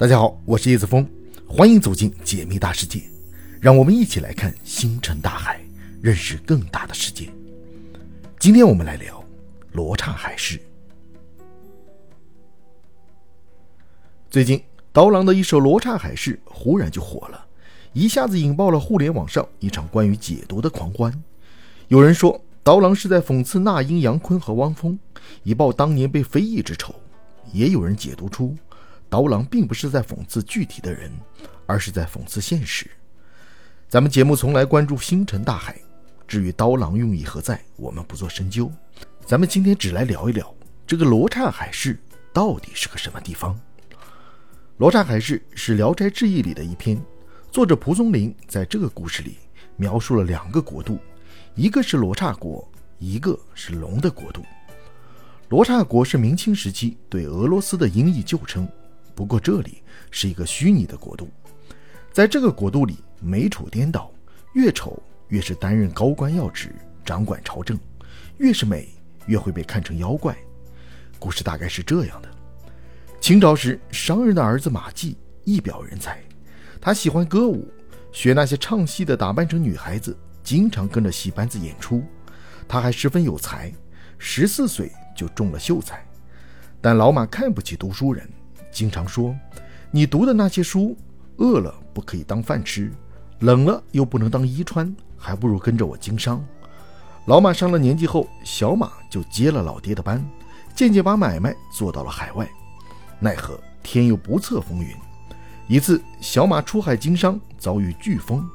大家好，我是叶子峰，欢迎走进解密大世界，让我们一起来看星辰大海，认识更大的世界。今天我们来聊罗刹海市。最近，刀郎的一首《罗刹海市》忽然就火了，一下子引爆了互联网上一场关于解读的狂欢。有人说，刀郎是在讽刺那英、杨坤和汪峰，以报当年被非议之仇；也有人解读出。刀郎并不是在讽刺具体的人，而是在讽刺现实。咱们节目从来关注星辰大海，至于刀郎用意何在，我们不做深究。咱们今天只来聊一聊这个罗刹海市到底是个什么地方。罗刹海市是《聊斋志异》里的一篇，作者蒲松龄在这个故事里描述了两个国度，一个是罗刹国，一个是龙的国度。罗刹国是明清时期对俄罗斯的音译旧称。不过这里是一个虚拟的国度，在这个国度里，美丑颠倒，越丑越是担任高官要职，掌管朝政；越是美，越会被看成妖怪。故事大概是这样的：清朝时，商人的儿子马季一表人才，他喜欢歌舞，学那些唱戏的打扮成女孩子，经常跟着戏班子演出。他还十分有才，十四岁就中了秀才。但老马看不起读书人。经常说，你读的那些书，饿了不可以当饭吃，冷了又不能当衣穿，还不如跟着我经商。老马上了年纪后，小马就接了老爹的班，渐渐把买卖做到了海外。奈何天有不测风云，一次小马出海经商，遭遇飓风，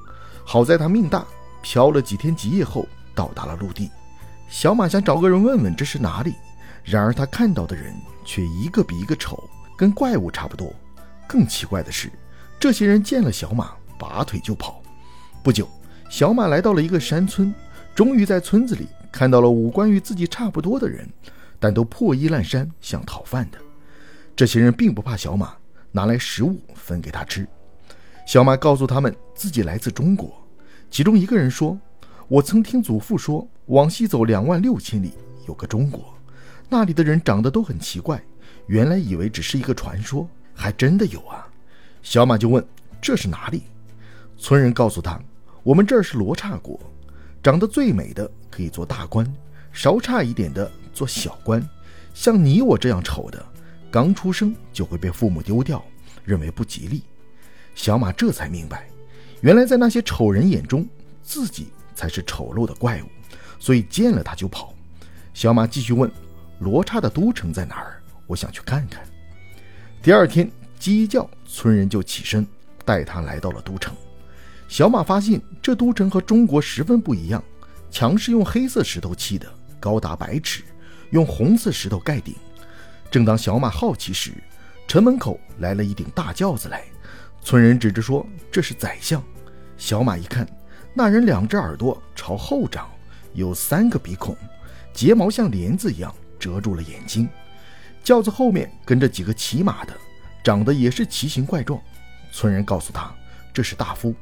好在他命大，漂了几天几夜后到达了陆地。小马想找个人问问这是哪里，然而他看到的人却一个比一个丑。跟怪物差不多。更奇怪的是，这些人见了小马，拔腿就跑。不久，小马来到了一个山村，终于在村子里看到了五官与自己差不多的人，但都破衣烂衫，像讨饭的。这些人并不怕小马，拿来食物分给他吃。小马告诉他们自己来自中国。其中一个人说：“我曾听祖父说，往西走两万六千里，有个中国，那里的人长得都很奇怪。”原来以为只是一个传说，还真的有啊！小马就问：“这是哪里？”村人告诉他：“我们这儿是罗刹国，长得最美的可以做大官，稍差一点的做小官。像你我这样丑的，刚出生就会被父母丢掉，认为不吉利。”小马这才明白，原来在那些丑人眼中，自己才是丑陋的怪物，所以见了他就跑。小马继续问：“罗刹的都城在哪儿？”我想去看看。第二天鸡叫，村人就起身带他来到了都城。小马发现这都城和中国十分不一样，墙是用黑色石头砌的，高达百尺，用红色石头盖顶。正当小马好奇时，城门口来了一顶大轿子来。村人指着说：“这是宰相。”小马一看，那人两只耳朵朝后长，有三个鼻孔，睫毛像帘子一样遮住了眼睛。轿子后面跟着几个骑马的，长得也是奇形怪状。村人告诉他，这是大夫。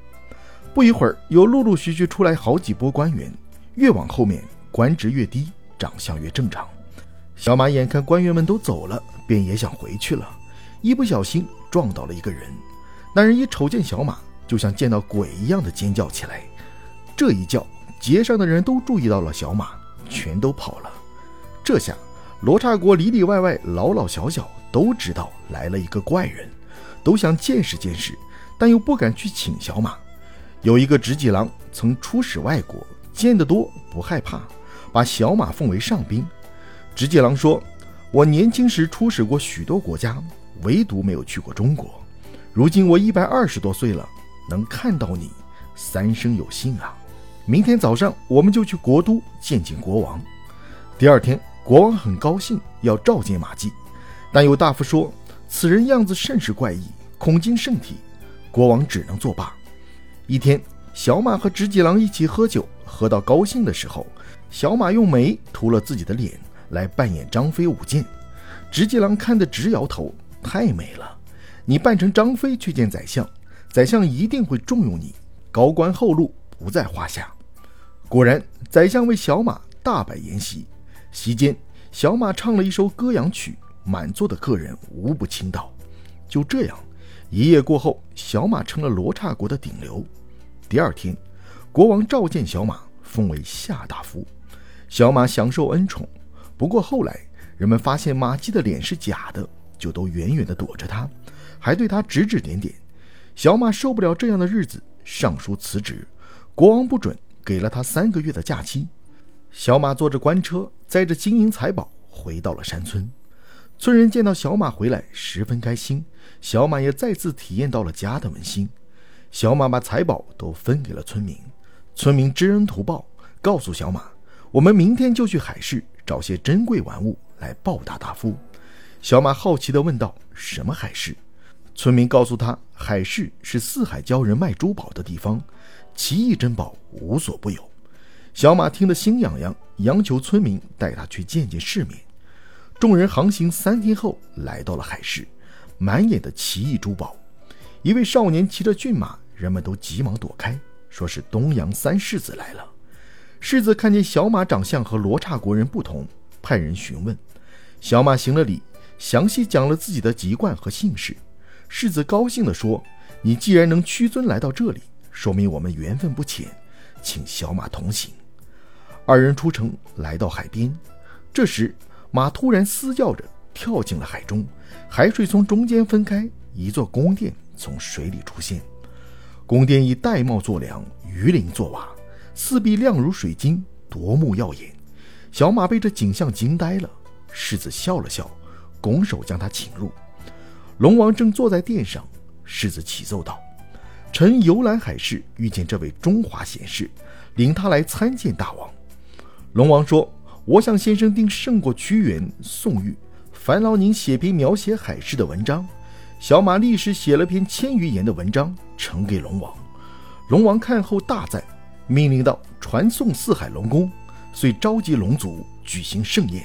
不一会儿，又陆陆续续出来好几波官员，越往后面官职越低，长相越正常。小马眼看官员们都走了，便也想回去了，一不小心撞到了一个人。那人一瞅见小马，就像见到鬼一样的尖叫起来。这一叫，街上的人都注意到了小马，全都跑了。这下。罗刹国里里外外、老老小小都知道来了一个怪人，都想见识见识，但又不敢去请小马。有一个执戟郎曾出使外国，见得多不害怕，把小马奉为上宾。执戟郎说：“我年轻时出使过许多国家，唯独没有去过中国。如今我一百二十多岁了，能看到你，三生有幸啊！明天早上我们就去国都见见国王。”第二天。国王很高兴，要召见马季，但有大夫说此人样子甚是怪异，恐惊圣体。国王只能作罢。一天，小马和直戟郎一起喝酒，喝到高兴的时候，小马用煤涂了自己的脸来扮演张飞舞剑。直戟郎看得直摇头，太美了！你扮成张飞去见宰相，宰相一定会重用你，高官厚禄不在话下。果然，宰相为小马大摆筵席。席间，小马唱了一首歌谣曲，满座的客人无不倾倒。就这样，一夜过后，小马成了罗刹国的顶流。第二天，国王召见小马，封为夏大夫。小马享受恩宠。不过后来，人们发现马姬的脸是假的，就都远远地躲着他，还对他指指点点。小马受不了这样的日子，上书辞职。国王不准，给了他三个月的假期。小马坐着官车，载着金银财宝，回到了山村。村人见到小马回来，十分开心。小马也再次体验到了家的温馨。小马把财宝都分给了村民，村民知恩图报，告诉小马：“我们明天就去海市找些珍贵玩物来报答大夫。”小马好奇地问道：“什么海市？”村民告诉他：“海市是四海鲛人卖珠宝的地方，奇异珍宝无所不有。”小马听得心痒痒，央求村民带他去见见世面。众人航行三天后，来到了海市，满眼的奇异珠宝。一位少年骑着骏马，人们都急忙躲开，说是东洋三世子来了。世子看见小马长相和罗刹国人不同，派人询问。小马行了礼，详细讲了自己的籍贯和姓氏。世子高兴地说：“你既然能屈尊来到这里，说明我们缘分不浅，请小马同行。”二人出城，来到海边。这时，马突然嘶叫着跳进了海中，海水从中间分开，一座宫殿从水里出现。宫殿以玳瑁做梁，鱼鳞做瓦，四壁亮如水晶，夺目耀眼。小马被这景象惊呆了。世子笑了笑，拱手将他请入。龙王正坐在殿上，世子启奏道：“臣游览海市，遇见这位中华贤士，领他来参见大王。”龙王说：“我想先生定胜过屈原、宋玉，烦劳您写篇描写海市的文章。”小马立时写了篇千余言的文章，呈给龙王。龙王看后大赞，命令道：“传送四海龙宫。”遂召集龙族举行盛宴。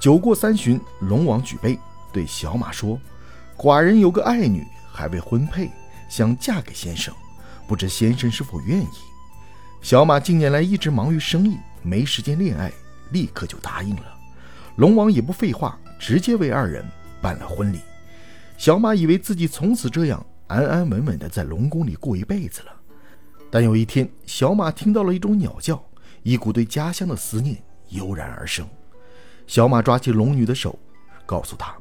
酒过三巡，龙王举杯对小马说。寡人有个爱女，还未婚配，想嫁给先生，不知先生是否愿意？小马近年来一直忙于生意，没时间恋爱，立刻就答应了。龙王也不废话，直接为二人办了婚礼。小马以为自己从此这样安安稳稳的在龙宫里过一辈子了。但有一天，小马听到了一种鸟叫，一股对家乡的思念油然而生。小马抓起龙女的手，告诉她。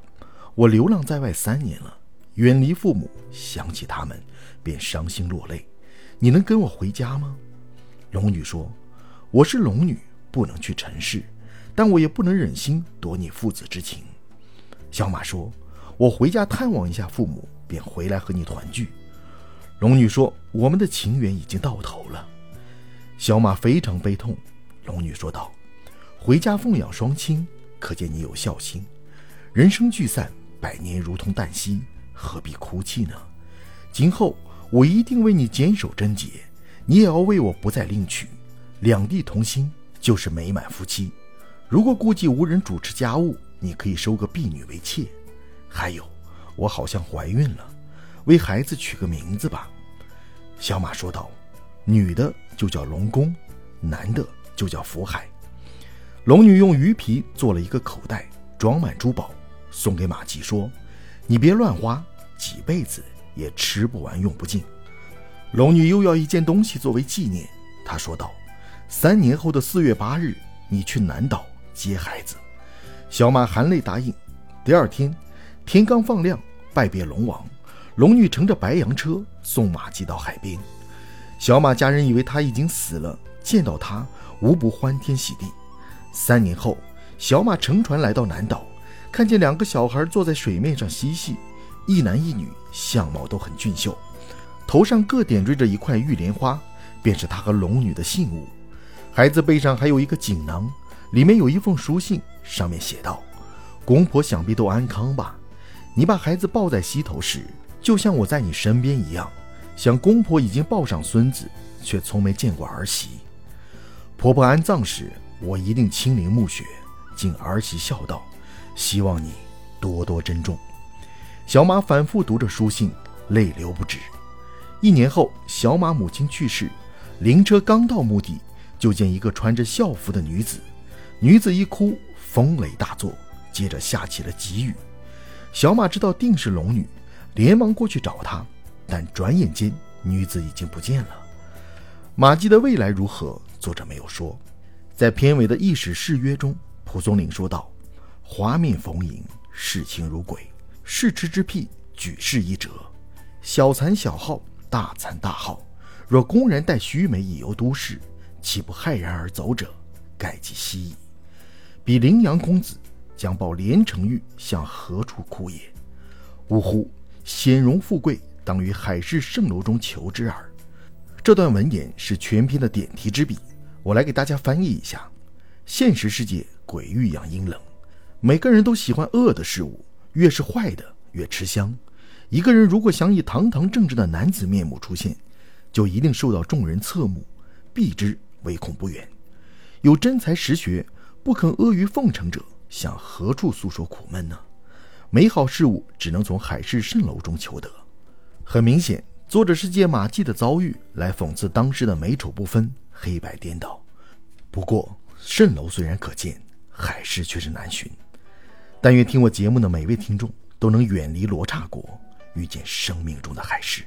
我流浪在外三年了，远离父母，想起他们，便伤心落泪。你能跟我回家吗？龙女说：“我是龙女，不能去尘世，但我也不能忍心夺你父子之情。”小马说：“我回家探望一下父母，便回来和你团聚。”龙女说：“我们的情缘已经到头了。”小马非常悲痛。龙女说道：“回家奉养双亲，可见你有孝心。人生聚散。”百年如同旦夕，何必哭泣呢？今后我一定为你坚守贞洁，你也要为我不再另娶，两地同心就是美满夫妻。如果顾忌无人主持家务，你可以收个婢女为妾。还有，我好像怀孕了，为孩子取个名字吧。小马说道：“女的就叫龙宫，男的就叫福海。”龙女用鱼皮做了一个口袋，装满珠宝。送给马季说：“你别乱花，几辈子也吃不完用不尽。”龙女又要一件东西作为纪念。她说道：“三年后的四月八日，你去南岛接孩子。”小马含泪答应。第二天，天刚放亮，拜别龙王，龙女乘着白羊车送马季到海边。小马家人以为他已经死了，见到他无不欢天喜地。三年后，小马乘船来到南岛。看见两个小孩坐在水面上嬉戏，一男一女，相貌都很俊秀，头上各点缀着一块玉莲花，便是他和龙女的信物。孩子背上还有一个锦囊，里面有一封书信，上面写道：“公婆想必都安康吧？你把孩子抱在膝头时，就像我在你身边一样。想公婆已经抱上孙子，却从没见过儿媳。婆婆安葬时，我一定亲临墓穴，尽儿媳孝道。”希望你多多珍重。小马反复读着书信，泪流不止。一年后，小马母亲去世，灵车刚到墓地，就见一个穿着校服的女子。女子一哭，风雷大作，接着下起了急雨。小马知道定是龙女，连忙过去找她，但转眼间女子已经不见了。马季的未来如何，作者没有说。在片尾的一史誓约中，蒲松龄说道：“华面逢迎，视情如鬼；视痴之癖，举世一折。小残小好，大残大好。若公然带须眉以游都市，岂不骇然而走者，盖其希矣。彼羚羊公子将报连城玉，向何处哭也？呜呼！显荣富贵，当于海市蜃楼中求之耳。”这段文言是全篇的点题之笔。我来给大家翻译一下：现实世界鬼域养阴冷，每个人都喜欢恶的事物，越是坏的越吃香。一个人如果想以堂堂正正的男子面目出现，就一定受到众人侧目，避之唯恐不远。有真才实学、不肯阿谀奉承者，向何处诉说苦闷呢？美好事物只能从海市蜃楼中求得。很明显，作者是借马季的遭遇来讽刺当时的美丑不分。黑白颠倒。不过，蜃楼虽然可见，海市却是难寻。但愿听我节目的每位听众都能远离罗刹国，遇见生命中的海市。